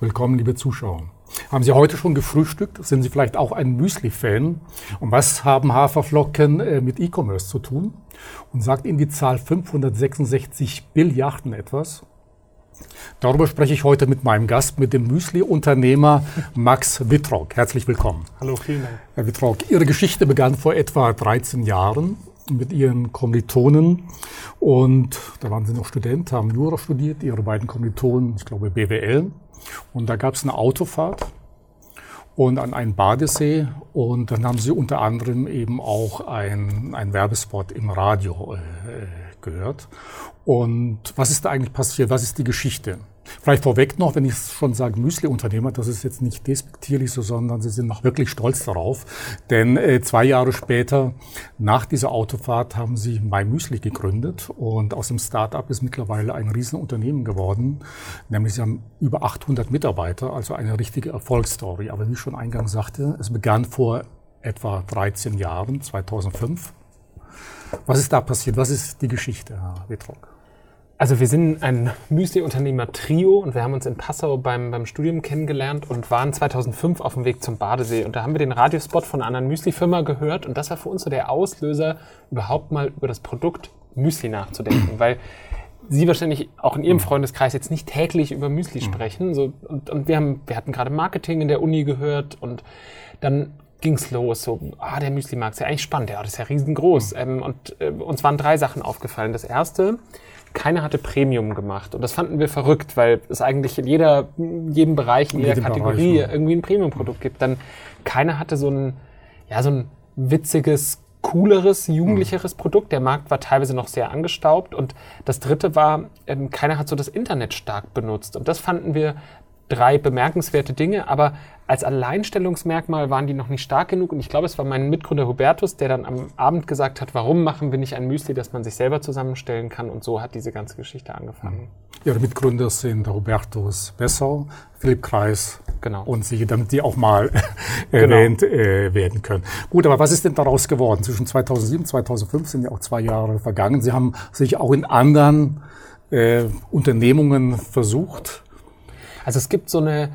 Willkommen, liebe Zuschauer. Haben Sie heute schon gefrühstückt? Sind Sie vielleicht auch ein Müsli-Fan? Und was haben Haferflocken äh, mit E-Commerce zu tun? Und sagt Ihnen die Zahl 566 Billiarden etwas? Darüber spreche ich heute mit meinem Gast, mit dem Müsli-Unternehmer Max Wittrock. Herzlich willkommen. Hallo, vielen Dank. Herr Wittrock, Ihre Geschichte begann vor etwa 13 Jahren mit Ihren Kommilitonen. Und da waren Sie noch Student, haben Jura studiert, Ihre beiden Kommilitonen, ich glaube BWL. Und da gab es eine Autofahrt und an einen Badesee. Und dann haben Sie unter anderem eben auch ein, ein Werbespot im Radio äh, gehört. Und was ist da eigentlich passiert? Was ist die Geschichte? Vielleicht vorweg noch, wenn ich schon sage Müsli-Unternehmer, das ist jetzt nicht despektierlich so, sondern sie sind noch wirklich stolz darauf. Denn äh, zwei Jahre später, nach dieser Autofahrt, haben sie My Müsli gegründet und aus dem Start-up ist mittlerweile ein Riesenunternehmen geworden. Nämlich sie haben über 800 Mitarbeiter, also eine richtige Erfolgsstory. Aber wie ich schon eingangs sagte, es begann vor etwa 13 Jahren, 2005. Was ist da passiert? Was ist die Geschichte, Herr Wittrock? Also wir sind ein Müsli-Unternehmer-Trio und wir haben uns in Passau beim, beim Studium kennengelernt und waren 2005 auf dem Weg zum Badesee. Und da haben wir den Radiospot von einer anderen Müsli-Firma gehört und das war für uns so der Auslöser, überhaupt mal über das Produkt Müsli nachzudenken. Weil Sie wahrscheinlich auch in Ihrem Freundeskreis jetzt nicht täglich über Müsli sprechen. So, und, und wir, haben, wir hatten gerade Marketing in der Uni gehört und dann ging's los. So, ah, der Müsli-Markt ist ja eigentlich spannend, ja, das ist ja riesengroß. Ähm, und äh, uns waren drei Sachen aufgefallen. Das erste, keiner hatte Premium gemacht. Und das fanden wir verrückt, weil es eigentlich in jeder, jedem Bereich, in jeder Kategorie Bereich, irgendwie ein Premium-Produkt gibt. Dann keiner hatte so ein, ja, so ein witziges, cooleres, jugendlicheres mhm. Produkt. Der Markt war teilweise noch sehr angestaubt. Und das dritte war, ähm, keiner hat so das Internet stark benutzt. Und das fanden wir drei bemerkenswerte Dinge, aber als Alleinstellungsmerkmal waren die noch nicht stark genug. Und ich glaube, es war mein Mitgründer Hubertus, der dann am Abend gesagt hat, warum machen wir nicht ein Müsli, das man sich selber zusammenstellen kann. Und so hat diese ganze Geschichte angefangen. Ihre Mitgründer sind Hubertus Bessau, Philipp Kreis genau. und Sie, damit die auch mal genau. erwähnt äh, werden können. Gut, aber was ist denn daraus geworden? Zwischen 2007 und 2005 sind ja auch zwei Jahre vergangen. Sie haben sich auch in anderen äh, Unternehmungen versucht also es gibt so eine,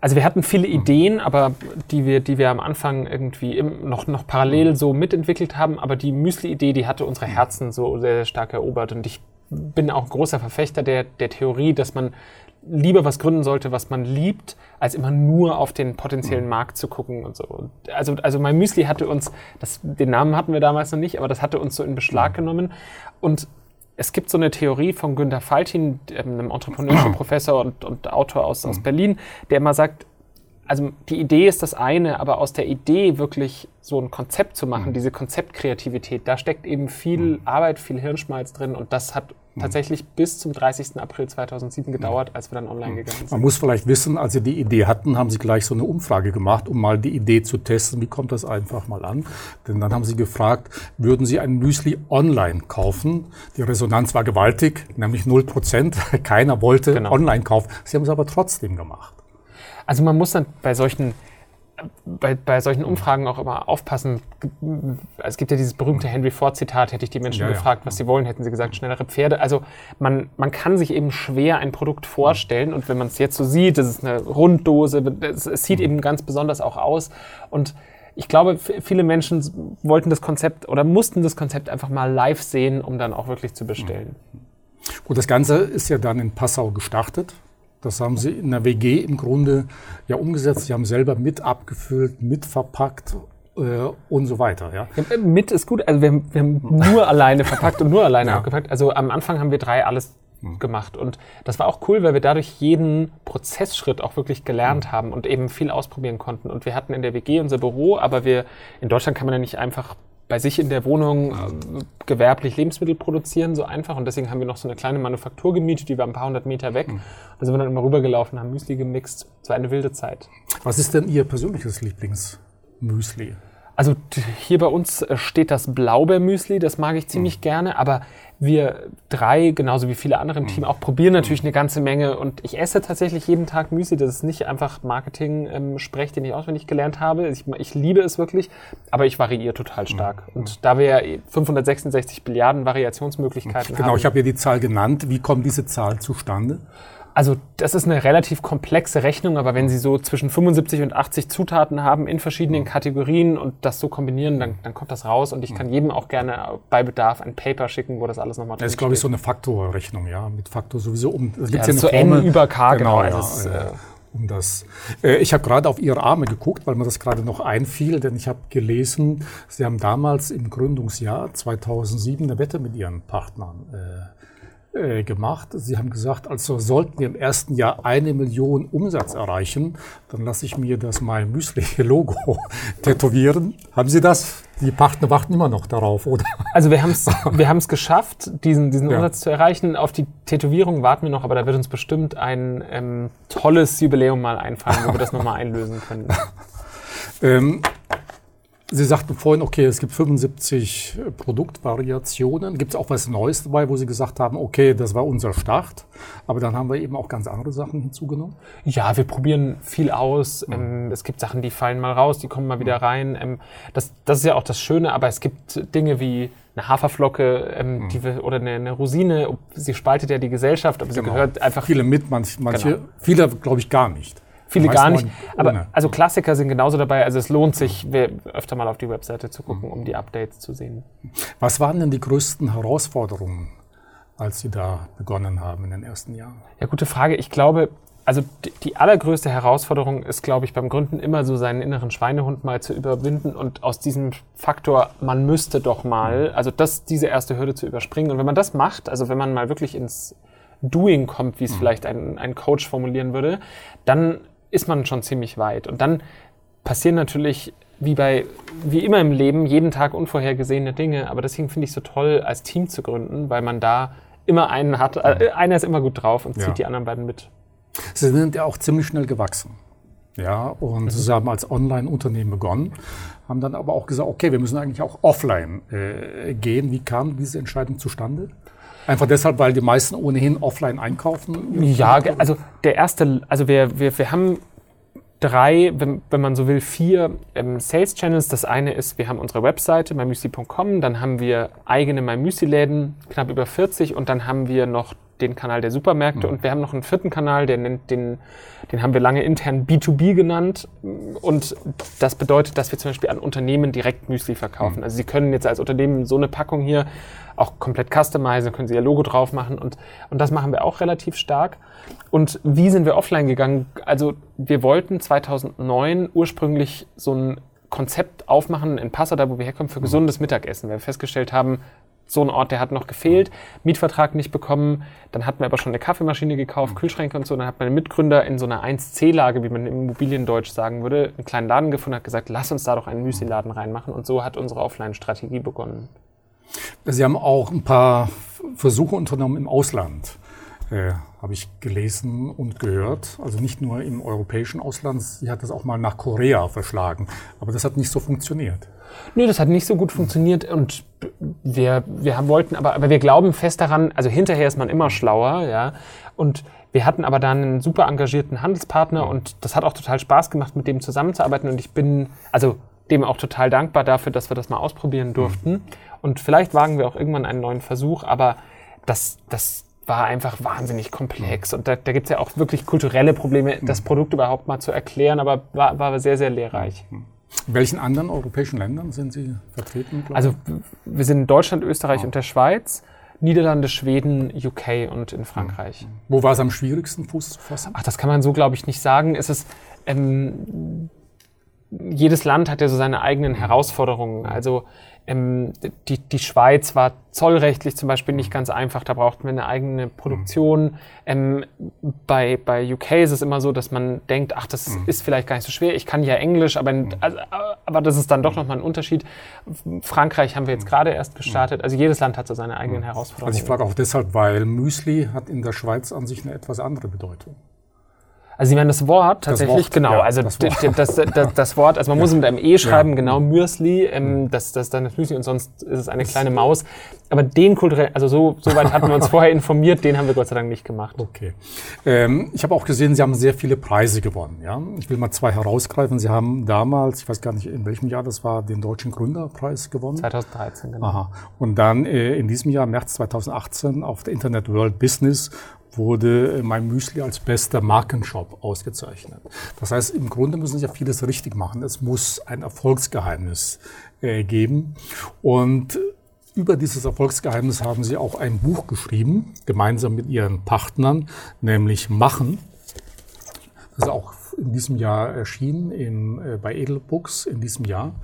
also wir hatten viele Ideen, aber die wir, die wir am Anfang irgendwie noch, noch parallel so mitentwickelt haben, aber die Müsli-Idee, die hatte unsere Herzen so sehr, sehr stark erobert. Und ich bin auch großer Verfechter der, der Theorie, dass man lieber was gründen sollte, was man liebt, als immer nur auf den potenziellen Markt zu gucken und so. Also, also mein Müsli hatte uns, das, den Namen hatten wir damals noch nicht, aber das hatte uns so in Beschlag genommen. Und es gibt so eine Theorie von Günter Faltin, einem Entrepreneurship-Professor und, und, Autor aus, aus mhm. Berlin, der immer sagt, also die Idee ist das eine, aber aus der Idee wirklich so ein Konzept zu machen, mhm. diese Konzeptkreativität, da steckt eben viel mhm. Arbeit, viel Hirnschmalz drin und das hat. Tatsächlich bis zum 30. April 2007 gedauert, als wir dann online mhm. gegangen sind. Man muss vielleicht wissen, als Sie die Idee hatten, haben Sie gleich so eine Umfrage gemacht, um mal die Idee zu testen. Wie kommt das einfach mal an? Denn dann haben Sie gefragt, würden Sie ein Müsli online kaufen? Die Resonanz war gewaltig, nämlich 0 Prozent. Keiner wollte genau. online kaufen. Sie haben es aber trotzdem gemacht. Also man muss dann bei solchen bei, bei solchen Umfragen auch immer aufpassen. Es gibt ja dieses berühmte Henry Ford-Zitat, hätte ich die Menschen ja, gefragt, ja. was sie wollen, hätten sie gesagt, schnellere Pferde. Also man, man kann sich eben schwer ein Produkt vorstellen und wenn man es jetzt so sieht, das ist eine Runddose, es, es sieht eben ganz besonders auch aus und ich glaube, viele Menschen wollten das Konzept oder mussten das Konzept einfach mal live sehen, um dann auch wirklich zu bestellen. Gut, das Ganze ist ja dann in Passau gestartet. Das haben sie in der WG im Grunde ja umgesetzt. Sie haben selber mit abgefüllt, mit verpackt äh, und so weiter. Ja. ja. mit ist gut. Also wir, haben, wir haben nur alleine verpackt und nur alleine ja. abgepackt. Also am Anfang haben wir drei alles hm. gemacht. Und das war auch cool, weil wir dadurch jeden Prozessschritt auch wirklich gelernt hm. haben und eben viel ausprobieren konnten. Und wir hatten in der WG unser Büro, aber wir in Deutschland kann man ja nicht einfach bei sich in der Wohnung äh, gewerblich Lebensmittel produzieren, so einfach. Und deswegen haben wir noch so eine kleine Manufaktur gemietet, die war ein paar hundert Meter weg. Mhm. Da sind wir dann immer rübergelaufen, haben Müsli gemixt. Es war eine wilde Zeit. Was ist denn Ihr persönliches Lieblingsmüsli? Also hier bei uns äh, steht das Blaubeermüsli, das mag ich ziemlich mhm. gerne, aber wir drei, genauso wie viele andere im Team, mhm. auch probieren natürlich eine ganze Menge. Und ich esse tatsächlich jeden Tag Müsli. Das ist nicht einfach Marketing-Sprech, den ich auswendig gelernt habe. Ich, ich, liebe es wirklich, aber ich variiere total stark. Mhm. Und da wir ja 566 Billiarden Variationsmöglichkeiten genau, haben. Genau, ich habe ja die Zahl genannt. Wie kommt diese Zahl zustande? Also das ist eine relativ komplexe Rechnung, aber wenn Sie so zwischen 75 und 80 Zutaten haben in verschiedenen Kategorien und das so kombinieren, dann, dann kommt das raus und ich kann jedem auch gerne bei Bedarf ein Paper schicken, wo das alles nochmal drin ist. Das ist, glaube ich, so eine Faktorrechnung, ja, mit Faktor sowieso um. Das ja, das so N über K, genau. genau ja, ist, äh, um das. Äh, ich habe gerade auf Ihre Arme geguckt, weil mir das gerade noch einfiel, denn ich habe gelesen, Sie haben damals im Gründungsjahr 2007 eine Wette mit Ihren Partnern äh, äh, gemacht. Sie haben gesagt, also sollten wir im ersten Jahr eine Million Umsatz erreichen, dann lasse ich mir das mein Müsli-Logo tätowieren. Haben Sie das? Die Partner warten immer noch darauf, oder? Also wir haben es wir haben's geschafft, diesen, diesen ja. Umsatz zu erreichen. Auf die Tätowierung warten wir noch, aber da wird uns bestimmt ein ähm, tolles Jubiläum mal einfallen, wo wir das nochmal einlösen können. ähm, Sie sagten vorhin, okay, es gibt 75 äh, Produktvariationen. Gibt es auch was Neues dabei, wo Sie gesagt haben, okay, das war unser Start, aber dann haben wir eben auch ganz andere Sachen hinzugenommen? Ja, wir probieren viel aus. Mhm. Es gibt Sachen, die fallen mal raus, die kommen mal wieder rein. Ähm, das, das ist ja auch das Schöne, aber es gibt Dinge wie eine Haferflocke ähm, mhm. die wir, oder eine, eine, Rosine. Sie spaltet ja die Gesellschaft, aber genau. sie gehört einfach. Viele mit, manch, manche, genau. viele glaube ich gar nicht. Viele gar nicht. Aber also Klassiker sind genauso dabei. Also es lohnt sich, öfter mal auf die Webseite zu gucken, um die Updates zu sehen. Was waren denn die größten Herausforderungen, als Sie da begonnen haben in den ersten Jahren? Ja, gute Frage. Ich glaube, also die allergrößte Herausforderung ist, glaube ich, beim Gründen immer so seinen inneren Schweinehund mal zu überwinden und aus diesem Faktor, man müsste doch mal, also das, diese erste Hürde zu überspringen. Und wenn man das macht, also wenn man mal wirklich ins Doing kommt, wie es mhm. vielleicht ein, ein Coach formulieren würde, dann ist man schon ziemlich weit. Und dann passieren natürlich, wie bei, wie immer im Leben, jeden Tag unvorhergesehene Dinge. Aber deswegen finde ich es so toll, als Team zu gründen, weil man da immer einen hat. Äh, einer ist immer gut drauf und zieht ja. die anderen beiden mit. Sie sind ja auch ziemlich schnell gewachsen. Ja, und mhm. sie haben als Online-Unternehmen begonnen, haben dann aber auch gesagt, okay, wir müssen eigentlich auch offline äh, gehen. Wie kam diese Entscheidung zustande? Einfach deshalb, weil die meisten ohnehin offline einkaufen? Ja, also der erste, also wir, wir, wir haben drei, wenn, wenn man so will, vier ähm, Sales Channels. Das eine ist, wir haben unsere Webseite mymüsli.com, dann haben wir eigene MyMüsli-Läden, knapp über 40 und dann haben wir noch den Kanal der Supermärkte mhm. und wir haben noch einen vierten Kanal, der nennt den, den haben wir lange intern B2B genannt und das bedeutet, dass wir zum Beispiel an Unternehmen direkt Müsli verkaufen. Mhm. Also Sie können jetzt als Unternehmen so eine Packung hier auch komplett customizen, können Sie Ihr Logo drauf machen und, und das machen wir auch relativ stark. Und wie sind wir offline gegangen? Also wir wollten 2009 ursprünglich so ein Konzept aufmachen in Passau, da wo wir herkommen, für mhm. gesundes Mittagessen, weil wir festgestellt haben, so ein Ort, der hat noch gefehlt, Mietvertrag nicht bekommen, dann hatten wir aber schon eine Kaffeemaschine gekauft, mhm. Kühlschränke und so, dann hat mein Mitgründer in so einer 1C-Lage, wie man im Immobiliendeutsch sagen würde, einen kleinen Laden gefunden, hat gesagt, lass uns da doch einen Müsli-Laden reinmachen und so hat unsere Offline-Strategie begonnen. Sie haben auch ein paar Versuche unternommen im Ausland, äh, habe ich gelesen und gehört. Also nicht nur im europäischen Ausland, sie hat das auch mal nach Korea verschlagen, aber das hat nicht so funktioniert. Nö, das hat nicht so gut funktioniert und wir, wir wollten aber, aber wir glauben fest daran, also hinterher ist man immer schlauer, ja. Und wir hatten aber dann einen super engagierten Handelspartner und das hat auch total Spaß gemacht, mit dem zusammenzuarbeiten und ich bin, also dem auch total dankbar dafür, dass wir das mal ausprobieren durften. Und vielleicht wagen wir auch irgendwann einen neuen Versuch, aber das, das war einfach wahnsinnig komplex. Und da, da gibt es ja auch wirklich kulturelle Probleme, das Produkt überhaupt mal zu erklären, aber war, war sehr, sehr lehrreich. In welchen anderen europäischen Ländern sind Sie vertreten? Also wir sind in Deutschland, Österreich oh. und der Schweiz. Niederlande, Schweden, UK und in Frankreich. Mhm. Wo war es am schwierigsten, Fuß zu fassen? Ach, das kann man so, glaube ich, nicht sagen. Es ist, ähm, jedes Land hat ja so seine eigenen Herausforderungen. Also ähm, die, die Schweiz war zollrechtlich zum Beispiel nicht ganz einfach, da brauchten wir eine eigene Produktion. Ähm, bei, bei UK ist es immer so, dass man denkt, ach, das mhm. ist vielleicht gar nicht so schwer, ich kann ja Englisch, aber, mhm. also, aber das ist dann doch nochmal ein Unterschied. Frankreich haben wir jetzt gerade erst gestartet, also jedes Land hat so seine eigenen Herausforderungen. Also ich frage auch deshalb, weil Müsli hat in der Schweiz an sich eine etwas andere Bedeutung. Also Sie meinen das Wort tatsächlich, das Wort, genau. Ja, also das Wort. Das, das, das, Wort, also man ja. muss mit einem E schreiben, ja. genau, Mürsli, ähm, das, das dann das Müsli und sonst ist es eine kleine Maus. Aber den kulturell, also so, so weit hatten wir uns vorher informiert, den haben wir Gott sei Dank nicht gemacht. Okay. Ähm, ich habe auch gesehen, Sie haben sehr viele Preise gewonnen. Ja? Ich will mal zwei herausgreifen. Sie haben damals, ich weiß gar nicht, in welchem Jahr das war, den Deutschen Gründerpreis gewonnen. 2013, genau. Aha. Und dann äh, in diesem Jahr, März 2018, auf der Internet World Business wurde mein Müsli als bester Markenshop ausgezeichnet. Das heißt, im Grunde müssen Sie ja vieles richtig machen. Es muss ein Erfolgsgeheimnis äh, geben. Und über dieses Erfolgsgeheimnis haben Sie auch ein Buch geschrieben, gemeinsam mit Ihren Partnern, nämlich Machen. Das ist auch in diesem Jahr erschienen in, äh, bei Edelbooks in diesem Jahr.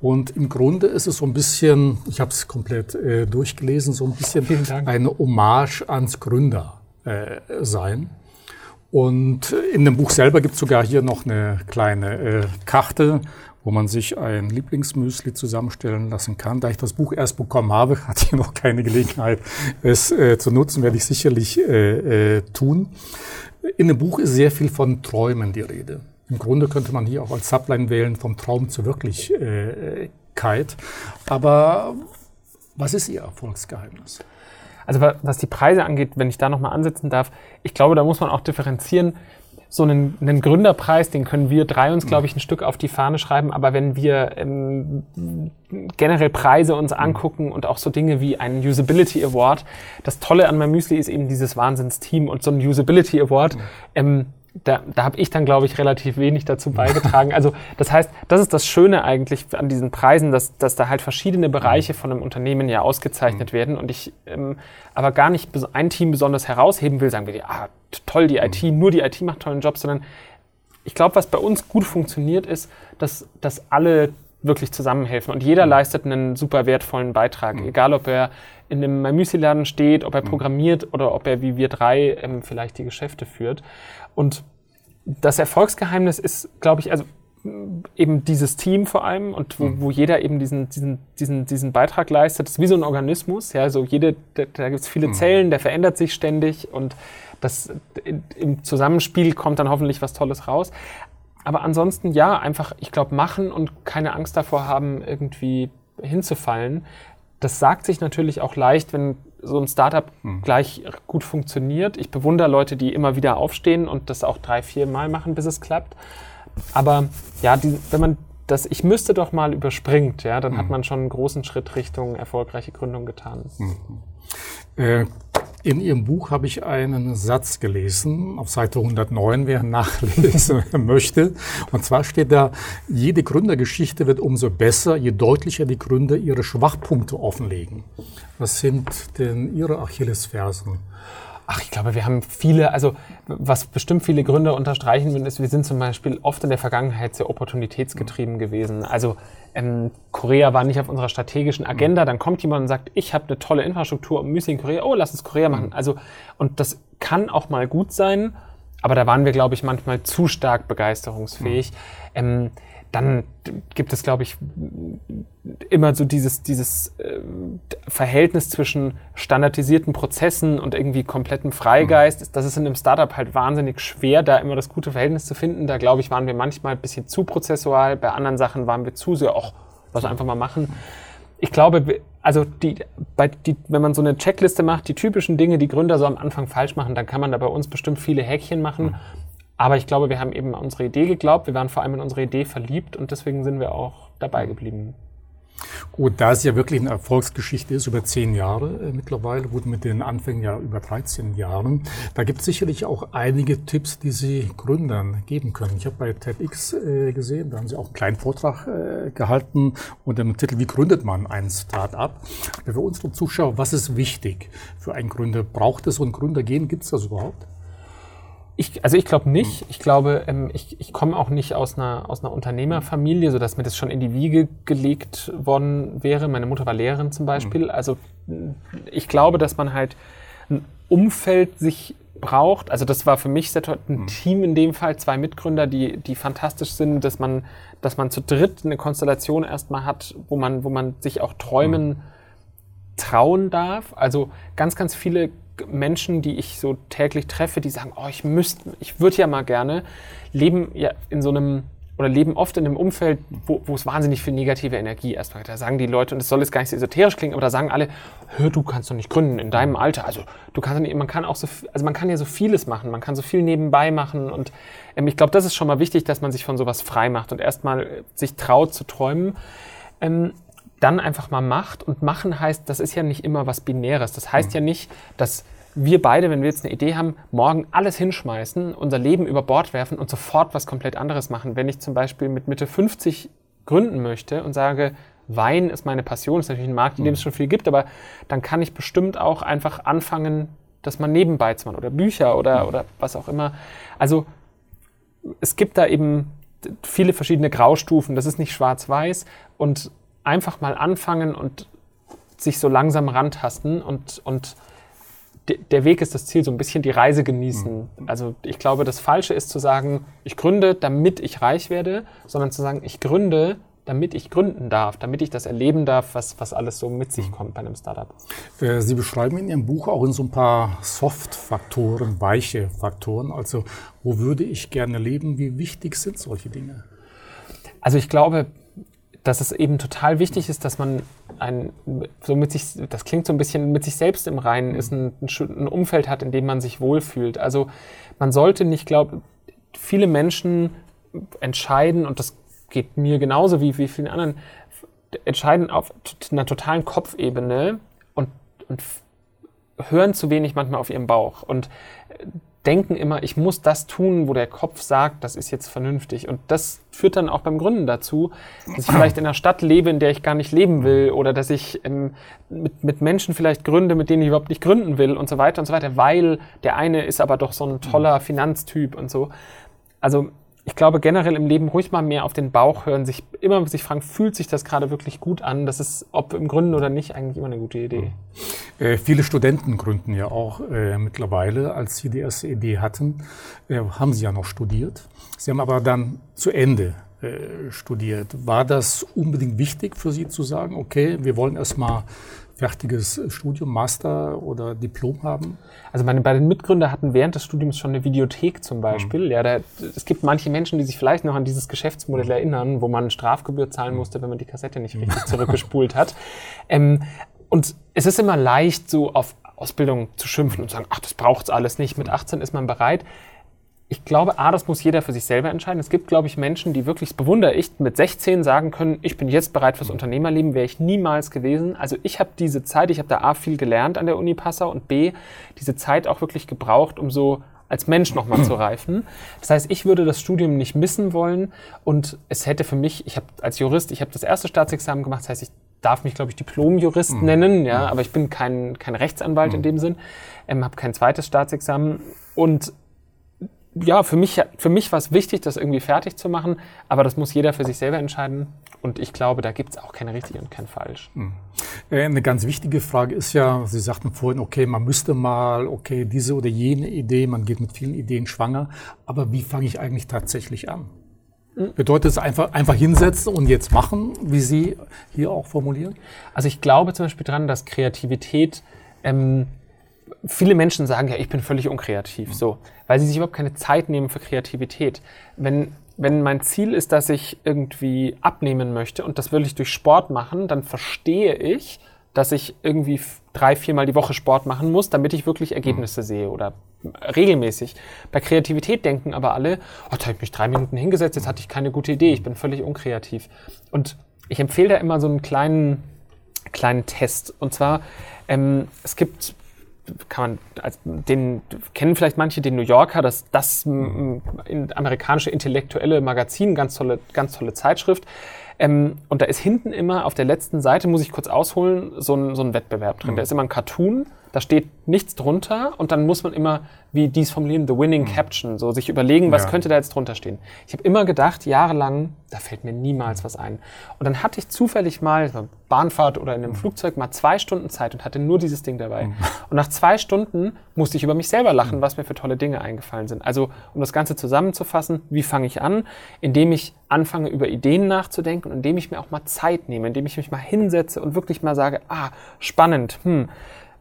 Und im Grunde ist es so ein bisschen, ich habe es komplett äh, durchgelesen, so ein bisschen eine Hommage ans Gründersein. Äh, und in dem Buch selber gibt es sogar hier noch eine kleine äh, Karte, wo man sich ein Lieblingsmüsli zusammenstellen lassen kann. Da ich das Buch erst bekommen habe, hatte ich noch keine Gelegenheit, es äh, zu nutzen, werde ich sicherlich äh, äh, tun. In dem Buch ist sehr viel von Träumen die Rede. Im Grunde könnte man hier auch als Subline wählen, vom Traum zur Wirklichkeit. Aber was ist Ihr Erfolgsgeheimnis? Also was die Preise angeht, wenn ich da nochmal ansetzen darf, ich glaube, da muss man auch differenzieren. So einen, einen Gründerpreis, den können wir drei uns, glaube ich, ein Stück auf die Fahne schreiben. Aber wenn wir ähm, generell Preise uns angucken und auch so Dinge wie einen Usability Award, das Tolle an meinem Müsli ist eben dieses Wahnsinnsteam und so ein Usability Award. Ähm, da, da habe ich dann, glaube ich, relativ wenig dazu beigetragen. Also das heißt, das ist das Schöne eigentlich an diesen Preisen, dass, dass da halt verschiedene Bereiche von einem Unternehmen ja ausgezeichnet mhm. werden und ich ähm, aber gar nicht ein Team besonders herausheben will, sagen wir, ah, toll, die IT, mhm. nur die IT macht tollen Job, sondern ich glaube, was bei uns gut funktioniert, ist, dass, dass alle wirklich zusammenhelfen und jeder mhm. leistet einen super wertvollen Beitrag, mhm. egal ob er in einem Müsli-Laden steht, ob er mhm. programmiert oder ob er wie wir drei ähm, vielleicht die Geschäfte führt. Und das Erfolgsgeheimnis ist, glaube ich, also eben dieses Team vor allem und wo, mhm. wo, jeder eben diesen, diesen, diesen, diesen Beitrag leistet. Das ist wie so ein Organismus. Ja, so jede, da, da gibt es viele mhm. Zellen, der verändert sich ständig und das im Zusammenspiel kommt dann hoffentlich was Tolles raus. Aber ansonsten ja, einfach, ich glaube, machen und keine Angst davor haben, irgendwie hinzufallen. Das sagt sich natürlich auch leicht, wenn so ein Startup hm. gleich gut funktioniert. Ich bewundere Leute, die immer wieder aufstehen und das auch drei, vier Mal machen, bis es klappt. Aber ja, die, wenn man das Ich müsste doch mal überspringt, ja, dann hm. hat man schon einen großen Schritt Richtung erfolgreiche Gründung getan. Hm. Äh, in Ihrem Buch habe ich einen Satz gelesen, auf Seite 109, wer nachlesen möchte. Und zwar steht da, jede Gründergeschichte wird umso besser, je deutlicher die Gründer ihre Schwachpunkte offenlegen. Was sind denn Ihre Achillesfersen? Ach, ich glaube, wir haben viele, also was bestimmt viele Gründer unterstreichen würden, ist, wir sind zum Beispiel oft in der Vergangenheit sehr opportunitätsgetrieben gewesen. Also ähm, Korea war nicht auf unserer strategischen Agenda, dann kommt jemand und sagt, ich habe eine tolle Infrastruktur und Müsli in Korea, oh, lass uns Korea machen. Also, und das kann auch mal gut sein, aber da waren wir, glaube ich, manchmal zu stark begeisterungsfähig. Mhm. Ähm, dann gibt es, glaube ich, immer so dieses, dieses äh, Verhältnis zwischen standardisierten Prozessen und irgendwie komplettem Freigeist. Mhm. Das ist in einem Startup halt wahnsinnig schwer, da immer das gute Verhältnis zu finden. Da, glaube ich, waren wir manchmal ein bisschen zu prozessual. Bei anderen Sachen waren wir zu sehr, auch was einfach mal machen. Ich glaube, also die, bei die, wenn man so eine Checkliste macht, die typischen Dinge, die Gründer so am Anfang falsch machen, dann kann man da bei uns bestimmt viele Häkchen machen. Mhm. Aber ich glaube, wir haben eben an unsere Idee geglaubt, wir waren vor allem in unsere Idee verliebt und deswegen sind wir auch dabei geblieben. Gut, da es ja wirklich eine Erfolgsgeschichte ist, über zehn Jahre äh, mittlerweile, gut mit den Anfängen ja über 13 Jahren, da gibt es sicherlich auch einige Tipps, die Sie Gründern geben können. Ich habe bei TEDx äh, gesehen, da haben Sie auch einen kleinen Vortrag äh, gehalten unter dem Titel Wie gründet man ein Start-up? Für unsere Zuschauer, was ist wichtig für einen Gründer? Braucht es so ein Gründergehen? Gibt es das überhaupt? Ich, also ich glaube nicht. Ich glaube, ähm, ich, ich komme auch nicht aus einer, aus einer Unternehmerfamilie, sodass mir das schon in die Wiege gelegt worden wäre. Meine Mutter war Lehrerin zum Beispiel. Hm. Also ich glaube, dass man halt ein Umfeld sich braucht. Also das war für mich sehr toll. Ein hm. Team in dem Fall, zwei Mitgründer, die, die fantastisch sind, dass man, dass man zu dritt eine Konstellation erstmal hat, wo man, wo man sich auch träumen trauen darf. Also ganz, ganz viele Menschen, die ich so täglich treffe, die sagen, oh, ich müsste, ich würde ja mal gerne, leben ja in so einem oder leben oft in einem Umfeld, wo, wo es wahnsinnig viel negative Energie erstmal hat. Da sagen die Leute, und es soll jetzt gar nicht so esoterisch klingen, aber da sagen alle, hör, du kannst doch nicht gründen in deinem Alter. Also du kannst nicht, man kann auch so, also man kann ja so vieles machen, man kann so viel nebenbei machen und ähm, ich glaube, das ist schon mal wichtig, dass man sich von sowas frei macht und erstmal sich traut zu träumen. Ähm, dann einfach mal macht. Und machen heißt, das ist ja nicht immer was Binäres. Das heißt mhm. ja nicht, dass wir beide, wenn wir jetzt eine Idee haben, morgen alles hinschmeißen, unser Leben über Bord werfen und sofort was komplett anderes machen. Wenn ich zum Beispiel mit Mitte 50 gründen möchte und sage, Wein ist meine Passion, ist natürlich ein Markt, in dem es schon viel gibt, aber dann kann ich bestimmt auch einfach anfangen, das mal nebenbei zu machen oder Bücher oder, oder was auch immer. Also es gibt da eben viele verschiedene Graustufen, das ist nicht schwarz-weiß und einfach mal anfangen und sich so langsam rantasten und, und der Weg ist das Ziel, so ein bisschen die Reise genießen. Mhm. Also ich glaube, das Falsche ist zu sagen, ich gründe, damit ich reich werde, sondern zu sagen, ich gründe, damit ich gründen darf, damit ich das erleben darf, was, was alles so mit sich mhm. kommt bei einem Startup. Äh, Sie beschreiben in Ihrem Buch auch in so ein paar Soft-Faktoren, weiche Faktoren. Also wo würde ich gerne leben? Wie wichtig sind solche Dinge? Also ich glaube, dass es eben total wichtig ist, dass man ein, so mit sich, das klingt so ein bisschen mit sich selbst im Reinen ist, ein, ein Umfeld hat, in dem man sich wohlfühlt. Also man sollte nicht, glaube viele Menschen entscheiden, und das geht mir genauso wie, wie vielen anderen, entscheiden auf einer totalen Kopfebene und, und hören zu wenig manchmal auf ihren Bauch und denken immer, ich muss das tun, wo der Kopf sagt, das ist jetzt vernünftig. Und das führt dann auch beim Gründen dazu, dass ich vielleicht in einer Stadt lebe, in der ich gar nicht leben will oder dass ich ähm, mit, mit Menschen vielleicht gründe, mit denen ich überhaupt nicht gründen will und so weiter und so weiter, weil der eine ist aber doch so ein toller Finanztyp und so. Also ich glaube generell im Leben ruhig mal mehr auf den Bauch hören, sich immer sich fragen, fühlt sich das gerade wirklich gut an? Das ist, ob im Gründen oder nicht, eigentlich immer eine gute Idee. Äh, viele Studenten gründen ja auch äh, mittlerweile, als sie die erste Idee hatten, äh, haben sie ja noch studiert. Sie haben aber dann zu Ende äh, studiert. War das unbedingt wichtig für Sie zu sagen, okay, wir wollen erstmal fertiges Studium, Master oder Diplom haben? Also meine beiden Mitgründer hatten während des Studiums schon eine Videothek zum Beispiel. Mhm. Ja, da, es gibt manche Menschen, die sich vielleicht noch an dieses Geschäftsmodell erinnern, wo man Strafgebühr zahlen mhm. musste, wenn man die Kassette nicht richtig zurückgespult hat. Ähm, und es ist immer leicht, so auf Ausbildung zu schimpfen und zu sagen, ach, das braucht's alles nicht. Mit 18 ist man bereit ich glaube, A, das muss jeder für sich selber entscheiden. Es gibt, glaube ich, Menschen, die wirklich, das bewundere ich, mit 16 sagen können, ich bin jetzt bereit fürs Unternehmerleben, wäre ich niemals gewesen. Also ich habe diese Zeit, ich habe da A, viel gelernt an der Uni Passau und B, diese Zeit auch wirklich gebraucht, um so als Mensch nochmal zu reifen. Das heißt, ich würde das Studium nicht missen wollen und es hätte für mich, ich habe als Jurist, ich habe das erste Staatsexamen gemacht, das heißt, ich darf mich, glaube ich, Diplomjurist mhm. nennen, ja, aber ich bin kein, kein Rechtsanwalt mhm. in dem Sinn, ähm, habe kein zweites Staatsexamen und ja, für mich, für mich war es wichtig, das irgendwie fertig zu machen, aber das muss jeder für sich selber entscheiden. Und ich glaube, da gibt es auch kein richtig und kein falsch. Hm. Äh, eine ganz wichtige Frage ist ja, Sie sagten vorhin, okay, man müsste mal, okay, diese oder jene Idee, man geht mit vielen Ideen schwanger, aber wie fange ich eigentlich tatsächlich an? Hm. Bedeutet es einfach, einfach hinsetzen und jetzt machen, wie Sie hier auch formulieren? Also ich glaube zum Beispiel dran, dass Kreativität ähm, viele Menschen sagen ja, ich bin völlig unkreativ, so, weil sie sich überhaupt keine Zeit nehmen für Kreativität. Wenn, wenn mein Ziel ist, dass ich irgendwie abnehmen möchte und das will ich durch Sport machen, dann verstehe ich, dass ich irgendwie drei, viermal die Woche Sport machen muss, damit ich wirklich Ergebnisse sehe oder regelmäßig. Bei Kreativität denken aber alle, oh, da habe ich mich drei Minuten hingesetzt, jetzt hatte ich keine gute Idee, ich bin völlig unkreativ. Und ich empfehle da immer so einen kleinen, kleinen Test. Und zwar, ähm, es gibt kann man, als, den kennen vielleicht manche, den New Yorker, das, das mhm. amerikanische intellektuelle Magazin, ganz tolle, ganz tolle Zeitschrift. Ähm, und da ist hinten immer auf der letzten Seite, muss ich kurz ausholen, so ein, so ein Wettbewerb drin. Mhm. Da ist immer ein Cartoon, da steht nichts drunter und dann muss man immer, wie dies formulieren, the winning mhm. caption, so sich überlegen, was ja. könnte da jetzt drunter stehen. Ich habe immer gedacht, jahrelang, da fällt mir niemals was ein. Und dann hatte ich zufällig mal, Bahnfahrt oder in einem mhm. Flugzeug, mal zwei Stunden Zeit und hatte nur dieses Ding dabei. Und nach zwei Stunden musste ich über mich selber lachen, was mir für tolle Dinge eingefallen sind. Also, um das Ganze zusammenzufassen, wie fange ich an? Indem ich anfange, über Ideen nachzudenken und indem ich mir auch mal Zeit nehme, indem ich mich mal hinsetze und wirklich mal sage, ah, spannend, hm,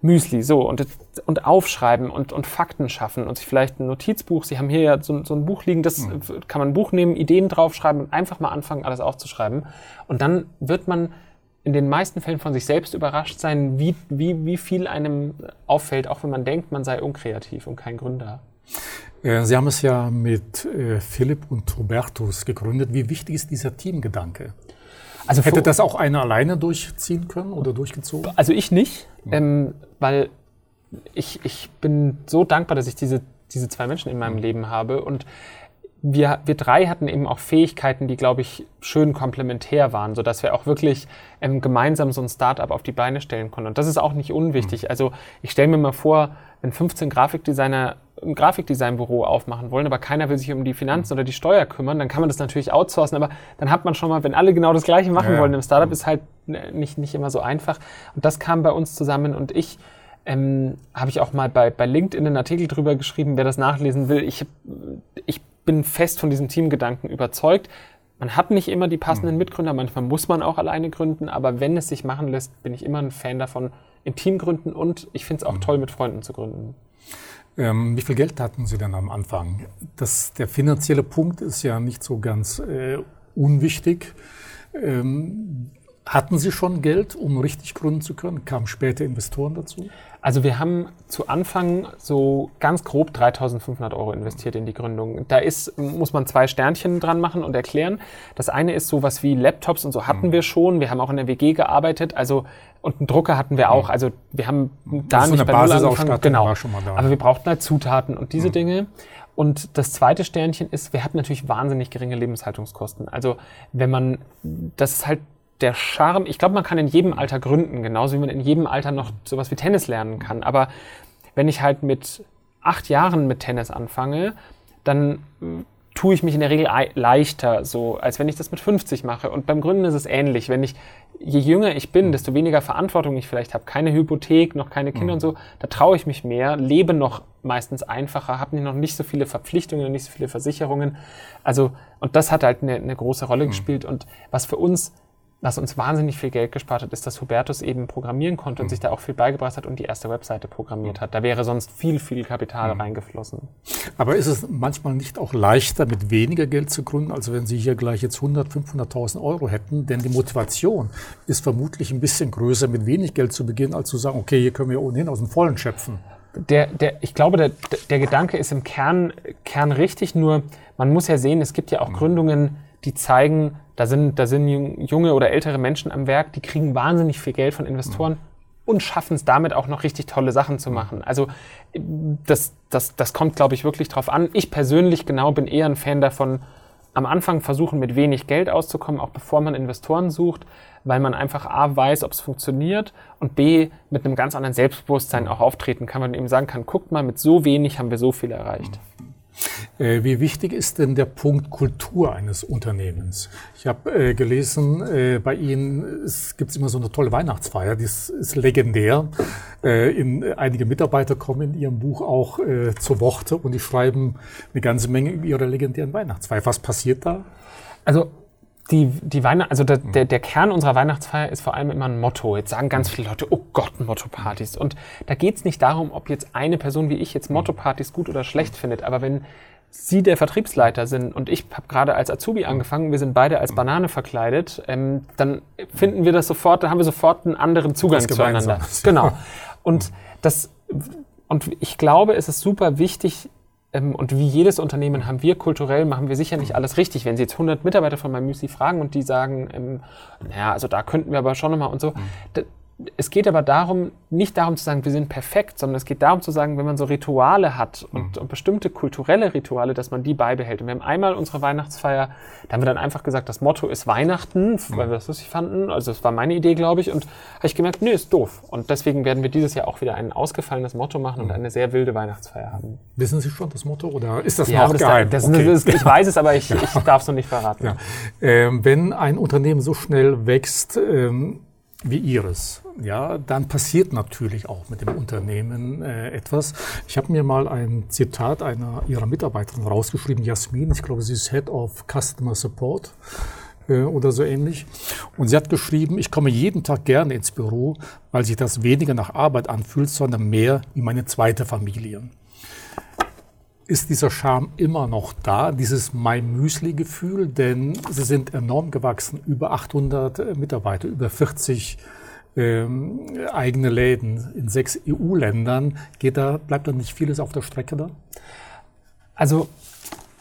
Müsli, so, und, und aufschreiben und, und Fakten schaffen und sich vielleicht ein Notizbuch, Sie haben hier ja so, so ein Buch liegen, das mhm. kann man ein Buch nehmen, Ideen draufschreiben und einfach mal anfangen, alles aufzuschreiben. Und dann wird man in den meisten Fällen von sich selbst überrascht sein, wie, wie, wie viel einem auffällt, auch wenn man denkt, man sei unkreativ und kein Gründer. Äh, Sie haben es ja mit äh, Philipp und Robertus gegründet. Wie wichtig ist dieser Teamgedanke? Also Hätte das auch einer alleine durchziehen können oder durchgezogen? Also ich nicht, mhm. ähm, weil ich, ich bin so dankbar, dass ich diese, diese zwei Menschen in meinem Leben habe und wir, wir drei hatten eben auch Fähigkeiten, die, glaube ich, schön komplementär waren, sodass wir auch wirklich ähm, gemeinsam so ein Startup auf die Beine stellen konnten. Und das ist auch nicht unwichtig. Mhm. Also ich stelle mir mal vor, wenn 15 Grafikdesigner ein Grafikdesignbüro aufmachen wollen, aber keiner will sich um die Finanzen oder die Steuer kümmern, dann kann man das natürlich outsourcen, aber dann hat man schon mal, wenn alle genau das Gleiche machen ja, wollen im Startup, ist halt äh, nicht, nicht immer so einfach. Und das kam bei uns zusammen und ich ähm, habe ich auch mal bei, bei LinkedIn einen Artikel drüber geschrieben, wer das nachlesen will. Ich, ich bin fest von diesem Teamgedanken überzeugt. Man hat nicht immer die passenden mhm. Mitgründer, manchmal muss man auch alleine gründen, aber wenn es sich machen lässt, bin ich immer ein Fan davon, im Team gründen und ich finde es auch mhm. toll, mit Freunden zu gründen. Ähm, wie viel Geld hatten Sie denn am Anfang? Das, der finanzielle Punkt ist ja nicht so ganz äh, unwichtig. Ähm, hatten Sie schon Geld, um richtig gründen zu können? Kamen später Investoren dazu? Also wir haben zu Anfang so ganz grob 3.500 Euro investiert in die Gründung. Da ist, muss man zwei Sternchen dran machen und erklären. Das eine ist sowas wie Laptops und so hatten mhm. wir schon. Wir haben auch in der WG gearbeitet. Also und einen Drucker hatten wir auch. Mhm. Also wir haben da das nicht bei Null angefangen. Genau. Aber wir brauchten halt Zutaten und diese mhm. Dinge. Und das zweite Sternchen ist, wir hatten natürlich wahnsinnig geringe Lebenshaltungskosten. Also wenn man, das ist halt der Charme, ich glaube, man kann in jedem Alter gründen, genauso wie man in jedem Alter noch sowas wie Tennis lernen kann. Aber wenn ich halt mit acht Jahren mit Tennis anfange, dann äh, tue ich mich in der Regel leichter, so als wenn ich das mit 50 mache. Und beim Gründen ist es ähnlich. Wenn ich, je jünger ich bin, desto weniger Verantwortung ich vielleicht habe, keine Hypothek, noch keine Kinder mhm. und so, da traue ich mich mehr, lebe noch meistens einfacher, habe noch nicht so viele Verpflichtungen, nicht so viele Versicherungen. Also, und das hat halt eine, eine große Rolle mhm. gespielt. Und was für uns was uns wahnsinnig viel Geld gespart hat, ist, dass Hubertus eben programmieren konnte und mhm. sich da auch viel beigebracht hat und die erste Webseite programmiert hat. Da wäre sonst viel, viel Kapital mhm. reingeflossen. Aber ist es manchmal nicht auch leichter, mit weniger Geld zu gründen, als wenn Sie hier gleich jetzt 100, 500.000 Euro hätten? Denn die Motivation ist vermutlich ein bisschen größer, mit wenig Geld zu beginnen, als zu sagen, okay, hier können wir ohnehin aus dem Vollen schöpfen. Der, der, ich glaube, der, der Gedanke ist im Kern, Kern richtig, nur man muss ja sehen, es gibt ja auch mhm. Gründungen, die zeigen, da sind, da sind junge oder ältere Menschen am Werk, die kriegen wahnsinnig viel Geld von Investoren mhm. und schaffen es damit auch noch richtig tolle Sachen zu mhm. machen. Also das, das, das kommt, glaube ich, wirklich drauf an. Ich persönlich genau bin eher ein Fan davon, am Anfang versuchen, mit wenig Geld auszukommen, auch bevor man Investoren sucht, weil man einfach A weiß, ob es funktioniert und B mit einem ganz anderen Selbstbewusstsein mhm. auch auftreten kann, man eben sagen kann, guckt mal, mit so wenig haben wir so viel erreicht. Äh, wie wichtig ist denn der Punkt Kultur eines Unternehmens? Ich habe äh, gelesen, äh, bei Ihnen gibt es immer so eine tolle Weihnachtsfeier, die ist, ist legendär. Äh, in, einige Mitarbeiter kommen in Ihrem Buch auch äh, zu Worte und die schreiben eine ganze Menge über Ihre legendären Weihnachtsfeier. Was passiert da? Also die, die Weihnacht, also der, der, der Kern unserer Weihnachtsfeier ist vor allem immer ein Motto. Jetzt sagen ganz viele Leute, oh Gott, Motto-Partys. Und da geht es nicht darum, ob jetzt eine Person wie ich jetzt Motto-Partys gut oder schlecht findet. Aber wenn Sie der Vertriebsleiter sind und ich habe gerade als Azubi angefangen, wir sind beide als Banane verkleidet, ähm, dann finden wir das sofort, dann haben wir sofort einen anderen Zugang zueinander. Genau. Und das und ich glaube, es ist super wichtig, und wie jedes Unternehmen haben wir kulturell, machen wir sicher nicht alles richtig. Wenn Sie jetzt 100 Mitarbeiter von meinem Müsli fragen und die sagen, ähm, naja, also da könnten wir aber schon nochmal und so, mhm es geht aber darum, nicht darum zu sagen, wir sind perfekt, sondern es geht darum zu sagen, wenn man so Rituale hat und, mhm. und, bestimmte kulturelle Rituale, dass man die beibehält. Und wir haben einmal unsere Weihnachtsfeier, da haben wir dann einfach gesagt, das Motto ist Weihnachten, mhm. weil wir das lustig fanden. Also das war meine Idee, glaube ich. Und habe ich gemerkt, nö, ist doof. Und deswegen werden wir dieses Jahr auch wieder ein ausgefallenes Motto machen und mhm. eine sehr wilde Weihnachtsfeier haben. Wissen Sie schon das Motto oder ist das ja, noch das geheim? Da, das okay. ist, ich weiß es, aber ich, ich darf es noch nicht verraten. Ja. Ähm, wenn ein Unternehmen so schnell wächst, ähm, wie Ihres, ja, dann passiert natürlich auch mit dem Unternehmen äh, etwas. Ich habe mir mal ein Zitat einer Ihrer Mitarbeiterin rausgeschrieben, Jasmin, ich glaube, sie ist Head of Customer Support äh, oder so ähnlich. Und sie hat geschrieben, ich komme jeden Tag gerne ins Büro, weil sich das weniger nach Arbeit anfühlt, sondern mehr wie meine zweite Familie ist dieser Charme immer noch da, dieses My Müsli-Gefühl, denn sie sind enorm gewachsen, über 800 äh, Mitarbeiter, über 40 ähm, eigene Läden in sechs EU-Ländern. Geht da, bleibt da nicht vieles auf der Strecke da? Also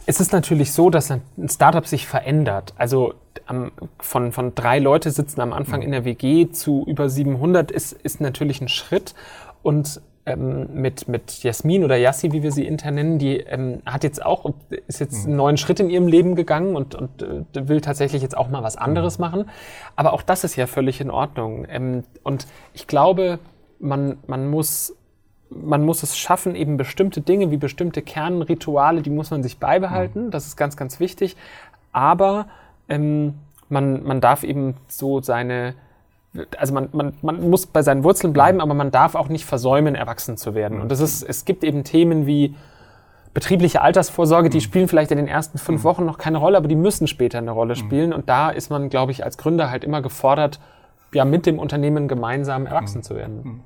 es ist natürlich so, dass ein Startup sich verändert. Also am, von, von drei Leute sitzen am Anfang in der WG zu über 700 ist, ist natürlich ein Schritt. Und ähm, mit, mit Jasmin oder Yassi, wie wir sie intern nennen, die ähm, hat jetzt auch, ist jetzt einen neuen Schritt in ihrem Leben gegangen und, und äh, will tatsächlich jetzt auch mal was anderes machen. Aber auch das ist ja völlig in Ordnung. Ähm, und ich glaube, man, man muss man muss es schaffen, eben bestimmte Dinge wie bestimmte Kernrituale, die muss man sich beibehalten. Das ist ganz, ganz wichtig. Aber ähm, man, man darf eben so seine, also man, man, man muss bei seinen Wurzeln bleiben, aber man darf auch nicht versäumen, erwachsen zu werden. Und das ist, es gibt eben Themen wie betriebliche Altersvorsorge, die spielen vielleicht in den ersten fünf Wochen noch keine Rolle, aber die müssen später eine Rolle spielen. Und da ist man, glaube ich, als Gründer halt immer gefordert, ja, mit dem Unternehmen gemeinsam erwachsen zu werden.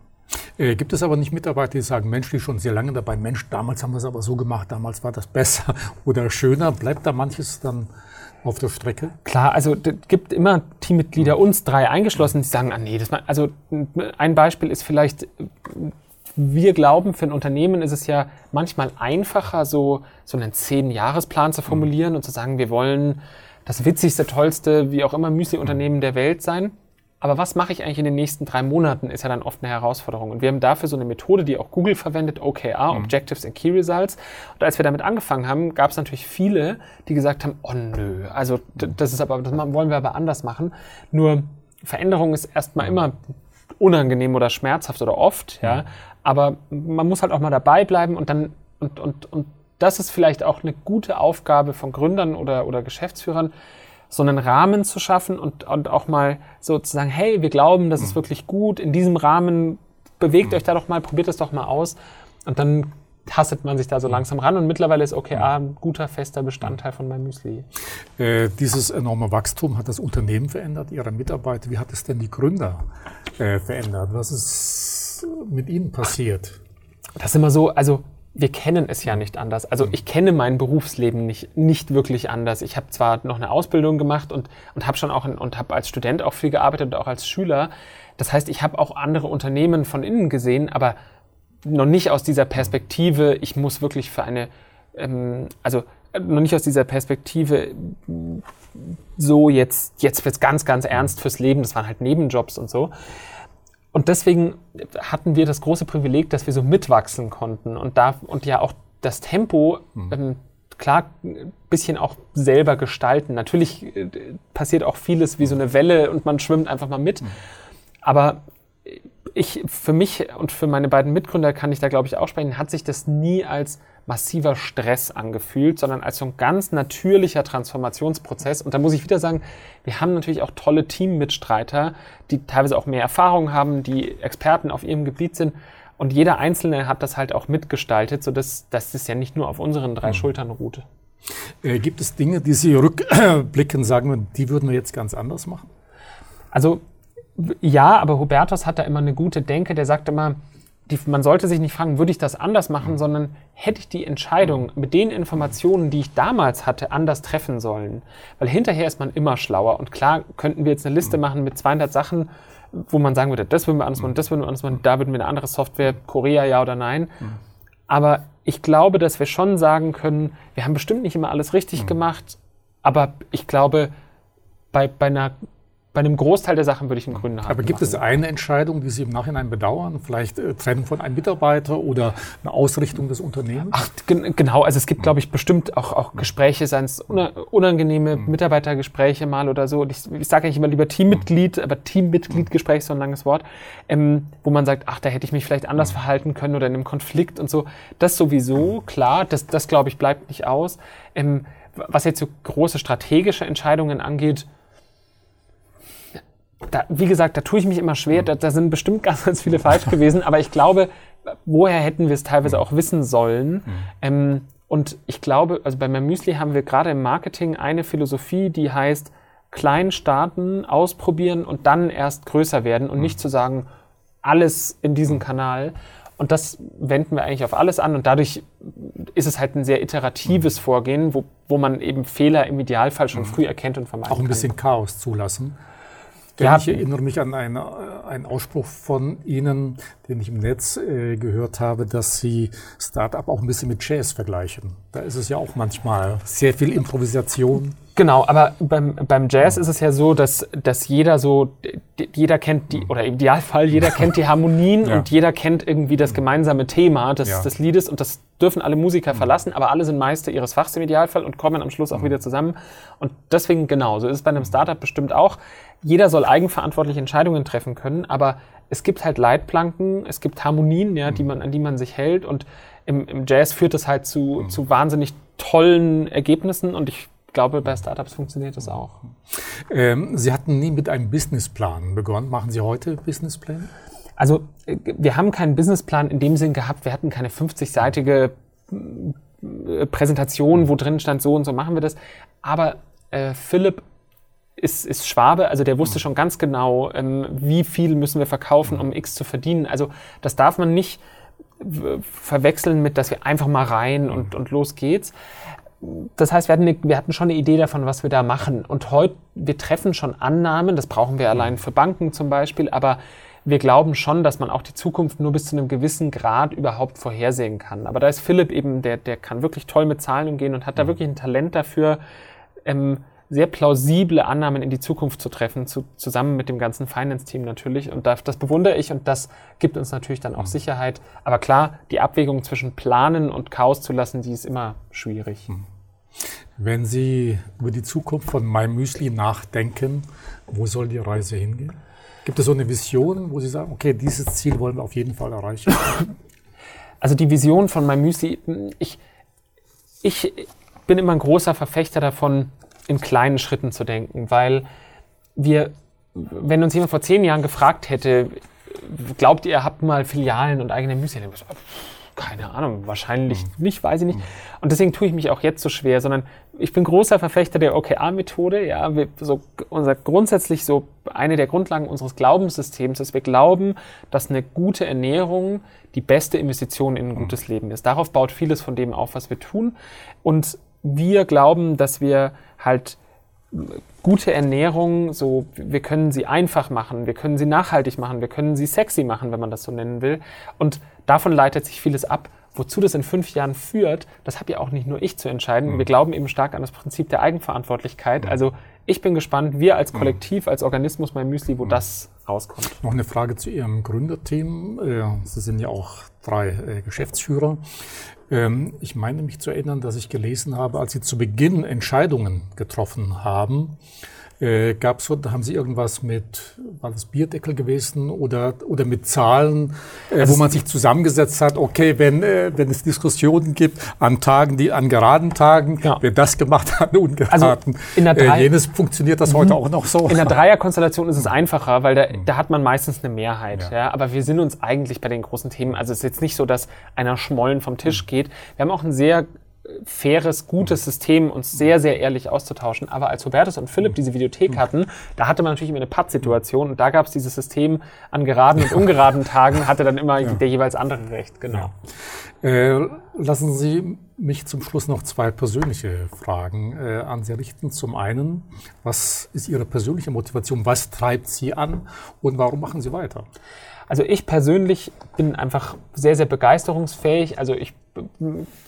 Äh, gibt es aber nicht Mitarbeiter, die sagen, Mensch, die schon sehr lange dabei, Mensch, damals haben wir es aber so gemacht, damals war das besser oder schöner. Bleibt da manches dann auf der Strecke? Klar, also es gibt immer Teammitglieder, uns drei eingeschlossen, die sagen, ah nee, das mal, also ein Beispiel ist vielleicht, wir glauben, für ein Unternehmen ist es ja manchmal einfacher, so, so einen Zehn-Jahres-Plan zu formulieren und zu sagen, wir wollen das witzigste, tollste, wie auch immer Müsli-Unternehmen der Welt sein. Aber was mache ich eigentlich in den nächsten drei Monaten, ist ja dann oft eine Herausforderung. Und wir haben dafür so eine Methode, die auch Google verwendet, OKR, mhm. Objectives and Key Results. Und als wir damit angefangen haben, gab es natürlich viele, die gesagt haben, oh nö, also das ist aber, das wollen wir aber anders machen. Nur Veränderung ist erstmal immer unangenehm oder schmerzhaft oder oft, ja. Aber man muss halt auch mal dabei bleiben und dann, und, und, und das ist vielleicht auch eine gute Aufgabe von Gründern oder, oder Geschäftsführern, so einen Rahmen zu schaffen und, und auch mal so zu sagen, hey, wir glauben, das ist mhm. wirklich gut, in diesem Rahmen bewegt mhm. euch da doch mal, probiert es doch mal aus. Und dann tastet man sich da so mhm. langsam ran und mittlerweile ist OKR ein guter, fester Bestandteil von meinem Müsli. Äh, dieses enorme Wachstum hat das Unternehmen verändert, Ihre Mitarbeiter. Wie hat es denn die Gründer äh, verändert? Was ist mit ihnen passiert? Das ist immer so, also wir kennen es ja nicht anders. Also ich kenne mein Berufsleben nicht, nicht wirklich anders. Ich habe zwar noch eine Ausbildung gemacht und, und habe schon auch in, und habe als Student auch viel gearbeitet und auch als Schüler. Das heißt, ich habe auch andere Unternehmen von innen gesehen, aber noch nicht aus dieser Perspektive, ich muss wirklich für eine, ähm, also noch nicht aus dieser Perspektive so jetzt, jetzt wird's ganz, ganz ernst fürs Leben. Das waren halt Nebenjobs und so. Und deswegen hatten wir das große Privileg, dass wir so mitwachsen konnten und, da, und ja auch das Tempo mhm. ähm, klar ein bisschen auch selber gestalten. Natürlich äh, passiert auch vieles wie so eine Welle und man schwimmt einfach mal mit. Mhm. Aber ich, für mich und für meine beiden Mitgründer kann ich da, glaube ich, auch sprechen, hat sich das nie als massiver Stress angefühlt, sondern als so ein ganz natürlicher Transformationsprozess. Und da muss ich wieder sagen, wir haben natürlich auch tolle Teammitstreiter, die teilweise auch mehr Erfahrung haben, die Experten auf ihrem Gebiet sind. Und jeder Einzelne hat das halt auch mitgestaltet, sodass das ist ja nicht nur auf unseren drei mhm. Schultern ruht. Äh, gibt es Dinge, die Sie rückblicken, sagen, die würden wir jetzt ganz anders machen? Also ja, aber Hubertus hat da immer eine gute Denke, der sagt immer, die, man sollte sich nicht fragen, würde ich das anders machen, sondern hätte ich die Entscheidung mit den Informationen, die ich damals hatte, anders treffen sollen. Weil hinterher ist man immer schlauer. Und klar könnten wir jetzt eine Liste machen mit 200 Sachen, wo man sagen würde, das würden wir anders machen, das würden wir anders machen, da würden wir eine andere Software, Korea ja oder nein. Aber ich glaube, dass wir schon sagen können, wir haben bestimmt nicht immer alles richtig gemacht, aber ich glaube, bei, bei einer bei einem Großteil der Sachen würde ich einen Gründen haben. Aber gibt machen. es eine Entscheidung, die Sie im Nachhinein bedauern? Vielleicht äh, Trennen von einem Mitarbeiter oder eine Ausrichtung des Unternehmens? Ach, genau. Also es gibt, glaube ich, bestimmt auch, auch Gespräche, seien es unangenehme mhm. Mitarbeitergespräche mal oder so. Ich, ich sage eigentlich immer lieber Teammitglied, aber Teammitgliedgespräch ist so ein langes Wort, ähm, wo man sagt, ach, da hätte ich mich vielleicht anders mhm. verhalten können oder in einem Konflikt und so. Das sowieso, klar, das, das glaube ich, bleibt nicht aus. Ähm, was jetzt so große strategische Entscheidungen angeht, da, wie gesagt, da tue ich mich immer schwer. Da, da sind bestimmt ganz, ganz viele falsch gewesen. Aber ich glaube, woher hätten wir es teilweise auch wissen sollen? Mhm. Ähm, und ich glaube, also bei Müsli haben wir gerade im Marketing eine Philosophie, die heißt, klein starten, ausprobieren und dann erst größer werden und mhm. nicht zu sagen, alles in diesen mhm. Kanal. Und das wenden wir eigentlich auf alles an und dadurch ist es halt ein sehr iteratives mhm. Vorgehen, wo, wo man eben Fehler im Idealfall schon mhm. früh erkennt und vermeidet. Auch ein bisschen. Chaos zulassen. Ja. Ich erinnere mich an einen, einen Ausspruch von Ihnen, den ich im Netz äh, gehört habe, dass Sie Startup auch ein bisschen mit Jazz vergleichen. Da ist es ja auch manchmal sehr viel Improvisation. Genau, aber beim, beim Jazz ist es ja so, dass, dass jeder so, jeder kennt die, oder im Idealfall, jeder kennt die Harmonien ja. und jeder kennt irgendwie das gemeinsame Thema des, ja. des Liedes und das dürfen alle Musiker verlassen, aber alle sind Meister ihres Fachs im Idealfall und kommen am Schluss auch wieder zusammen. Und deswegen, genau, so ist es bei einem Startup bestimmt auch. Jeder soll eigenverantwortliche Entscheidungen treffen können, aber es gibt halt Leitplanken, es gibt Harmonien, ja, die man, an die man sich hält und im, im Jazz führt es halt zu, mhm. zu wahnsinnig tollen Ergebnissen und ich glaube, bei Startups funktioniert das auch. Ähm, Sie hatten nie mit einem Businessplan begonnen. Machen Sie heute Businesspläne? Also äh, wir haben keinen Businessplan in dem Sinn gehabt. Wir hatten keine 50-seitige äh, Präsentation, wo drin stand, so und so machen wir das. Aber äh, Philipp ist, ist Schwabe, also der wusste mhm. schon ganz genau, ähm, wie viel müssen wir verkaufen, um X zu verdienen. Also das darf man nicht verwechseln mit, dass wir einfach mal rein und, und los geht's. Das heißt, wir hatten, eine, wir hatten schon eine Idee davon, was wir da machen. Und heute, wir treffen schon Annahmen, das brauchen wir allein für Banken zum Beispiel, aber wir glauben schon, dass man auch die Zukunft nur bis zu einem gewissen Grad überhaupt vorhersehen kann. Aber da ist Philipp eben, der, der kann wirklich toll mit Zahlen umgehen und hat da wirklich ein Talent dafür, ähm, sehr plausible Annahmen in die Zukunft zu treffen, zu, zusammen mit dem ganzen Finance-Team natürlich. Und das, das bewundere ich und das gibt uns natürlich dann auch mhm. Sicherheit. Aber klar, die Abwägung zwischen Planen und Chaos zu lassen, die ist immer schwierig. Mhm. Wenn Sie über die Zukunft von MyMüsli nachdenken, wo soll die Reise hingehen? Gibt es so eine Vision, wo Sie sagen, okay, dieses Ziel wollen wir auf jeden Fall erreichen? Also die Vision von MyMüsli, ich, ich bin immer ein großer Verfechter davon, in kleinen Schritten zu denken, weil wir, wenn uns jemand vor zehn Jahren gefragt hätte, glaubt ihr, ihr habt mal Filialen und eigene Müsli? Keine Ahnung, wahrscheinlich mhm. nicht, weiß ich nicht. Und deswegen tue ich mich auch jetzt so schwer, sondern ich bin großer Verfechter der OKR-Methode. Ja, wir, so, unser grundsätzlich so eine der Grundlagen unseres Glaubenssystems ist, wir glauben, dass eine gute Ernährung die beste Investition in ein mhm. gutes Leben ist. Darauf baut vieles von dem auf, was wir tun. Und wir glauben, dass wir halt gute Ernährung, so wir können sie einfach machen, wir können sie nachhaltig machen, wir können sie sexy machen, wenn man das so nennen will. Und davon leitet sich vieles ab. Wozu das in fünf Jahren führt, das habe ja auch nicht nur ich zu entscheiden. Mhm. Wir glauben eben stark an das Prinzip der Eigenverantwortlichkeit. Mhm. Also ich bin gespannt, wir als mhm. Kollektiv, als Organismus, mein Müsli, wo mhm. das rauskommt. Noch eine Frage zu Ihrem Gründerteam. Sie sind ja auch drei äh, Geschäftsführer. Ähm, ich meine mich zu erinnern, dass ich gelesen habe, als Sie zu Beginn Entscheidungen getroffen haben, äh, gab es, haben Sie irgendwas mit, war das Bierdeckel gewesen oder, oder mit Zahlen, äh, wo man sich zusammengesetzt hat, okay, wenn, äh, wenn es Diskussionen gibt an Tagen, die an geraden Tagen, ja. wer das gemacht hat, ungeraden, also in der äh, Drei jenes funktioniert das heute mhm. auch noch so. In der Dreierkonstellation ist es einfacher, weil da, mhm. da hat man meistens eine Mehrheit. Ja. ja. aber wir sind uns eigentlich bei den großen Themen, also es ist jetzt nicht so, dass einer Schmollen vom Tisch mhm. geht. Wir haben auch ein sehr faires, gutes System, uns sehr, sehr ehrlich auszutauschen. Aber als Hubertus und Philipp diese Videothek hatten, da hatte man natürlich immer eine Pattsituation und da gab es dieses System an geraden und ungeraden Tagen, hatte dann immer ja. der jeweils andere Recht. Genau. Ja. Äh, lassen Sie mich zum Schluss noch zwei persönliche Fragen äh, an Sie richten. Zum einen, was ist Ihre persönliche Motivation? Was treibt Sie an und warum machen Sie weiter? Also ich persönlich bin einfach sehr, sehr begeisterungsfähig. Also ich,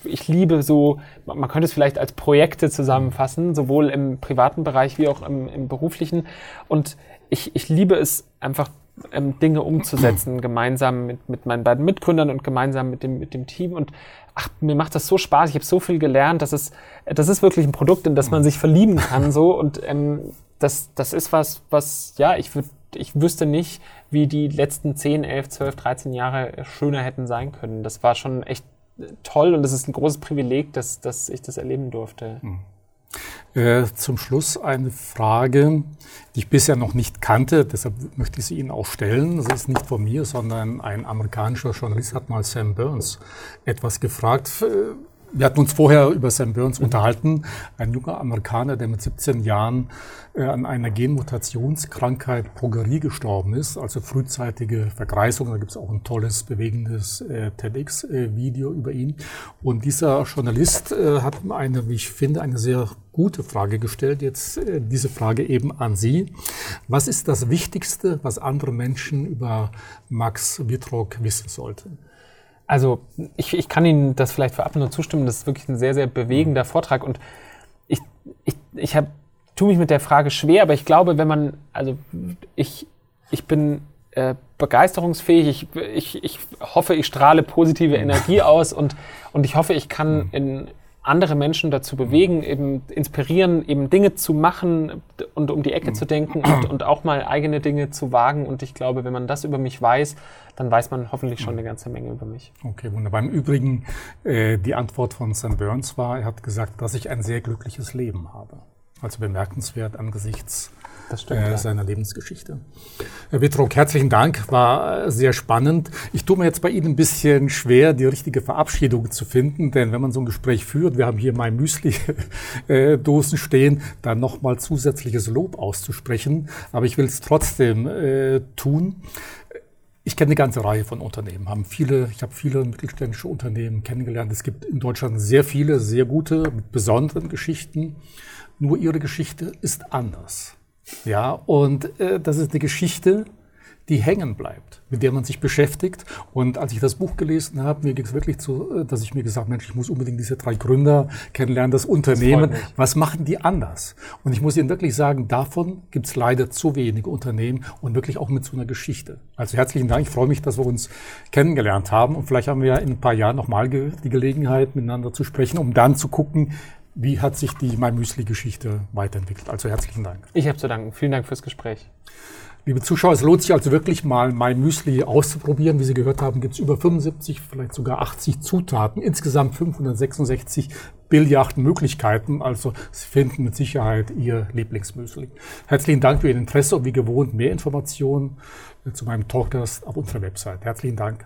ich liebe so, man könnte es vielleicht als Projekte zusammenfassen, sowohl im privaten Bereich wie auch im, im beruflichen. Und ich, ich liebe es einfach, ähm, Dinge umzusetzen, gemeinsam mit, mit meinen beiden Mitgründern und gemeinsam mit dem, mit dem Team. Und ach, mir macht das so Spaß, ich habe so viel gelernt. Das ist, das ist wirklich ein Produkt, in das man sich verlieben kann. So. Und ähm, das, das ist was, was, ja, ich würde ich wüsste nicht, wie die letzten 10, 11, 12, 13 Jahre schöner hätten sein können. Das war schon echt toll und es ist ein großes Privileg, dass, dass ich das erleben durfte. Hm. Äh, zum Schluss eine Frage, die ich bisher noch nicht kannte, deshalb möchte ich sie Ihnen auch stellen. Das ist nicht von mir, sondern ein amerikanischer Journalist hat mal Sam Burns etwas gefragt. Wir hatten uns vorher über Sam Burns mhm. unterhalten, ein junger Amerikaner, der mit 17 Jahren äh, an einer Genmutationskrankheit Progerie gestorben ist, also frühzeitige Vergreisung. Da gibt es auch ein tolles, bewegendes äh, TEDx-Video über ihn. Und dieser Journalist äh, hat eine, wie ich finde, eine sehr gute Frage gestellt. Jetzt äh, diese Frage eben an Sie. Was ist das Wichtigste, was andere Menschen über Max Wittrock wissen sollten? Also ich, ich kann Ihnen das vielleicht vorab nur zustimmen. Das ist wirklich ein sehr, sehr bewegender Vortrag. Und ich, ich, ich hab, tue mich mit der Frage schwer, aber ich glaube, wenn man, also ich, ich bin äh, begeisterungsfähig. Ich, ich, ich hoffe, ich strahle positive Energie aus und, und ich hoffe, ich kann in andere Menschen dazu bewegen, eben inspirieren, eben Dinge zu machen und um die Ecke zu denken und, und auch mal eigene Dinge zu wagen. Und ich glaube, wenn man das über mich weiß, dann weiß man hoffentlich schon eine ganze Menge über mich. Okay, wunderbar. Im Übrigen, äh, die Antwort von Sam Burns war, er hat gesagt, dass ich ein sehr glückliches Leben habe. Also bemerkenswert angesichts stimmt, äh, seiner Lebensgeschichte. Herr Wittrock, herzlichen Dank, war äh, sehr spannend. Ich tue mir jetzt bei Ihnen ein bisschen schwer, die richtige Verabschiedung zu finden, denn wenn man so ein Gespräch führt, wir haben hier mein Müsli-Dosen stehen, dann nochmal zusätzliches Lob auszusprechen, aber ich will es trotzdem äh, tun. Ich kenne eine ganze Reihe von Unternehmen, haben viele, ich habe viele mittelständische Unternehmen kennengelernt. Es gibt in Deutschland sehr viele, sehr gute, mit besonderen Geschichten. Nur ihre Geschichte ist anders. Ja, und äh, das ist eine Geschichte, die hängen bleibt, mit der man sich beschäftigt. Und als ich das Buch gelesen habe, mir ging es wirklich zu, äh, dass ich mir gesagt, Mensch, ich muss unbedingt diese drei Gründer kennenlernen, das Unternehmen. Das Was machen die anders? Und ich muss Ihnen wirklich sagen, davon gibt es leider zu wenige Unternehmen und wirklich auch mit so einer Geschichte. Also herzlichen Dank. Ich freue mich, dass wir uns kennengelernt haben. Und vielleicht haben wir ja in ein paar Jahren nochmal ge die Gelegenheit, miteinander zu sprechen, um dann zu gucken, wie hat sich die My Müsli-Geschichte weiterentwickelt? Also herzlichen Dank. Ich habe zu danken. Vielen Dank fürs Gespräch. Liebe Zuschauer, es lohnt sich also wirklich mal My Müsli auszuprobieren. Wie Sie gehört haben, gibt es über 75, vielleicht sogar 80 Zutaten, insgesamt 566 Billiarden Möglichkeiten. Also Sie finden mit Sicherheit Ihr Lieblingsmüsli. Herzlichen Dank für Ihr Interesse und wie gewohnt mehr Informationen zu meinem Talkgast auf unserer Website. Herzlichen Dank.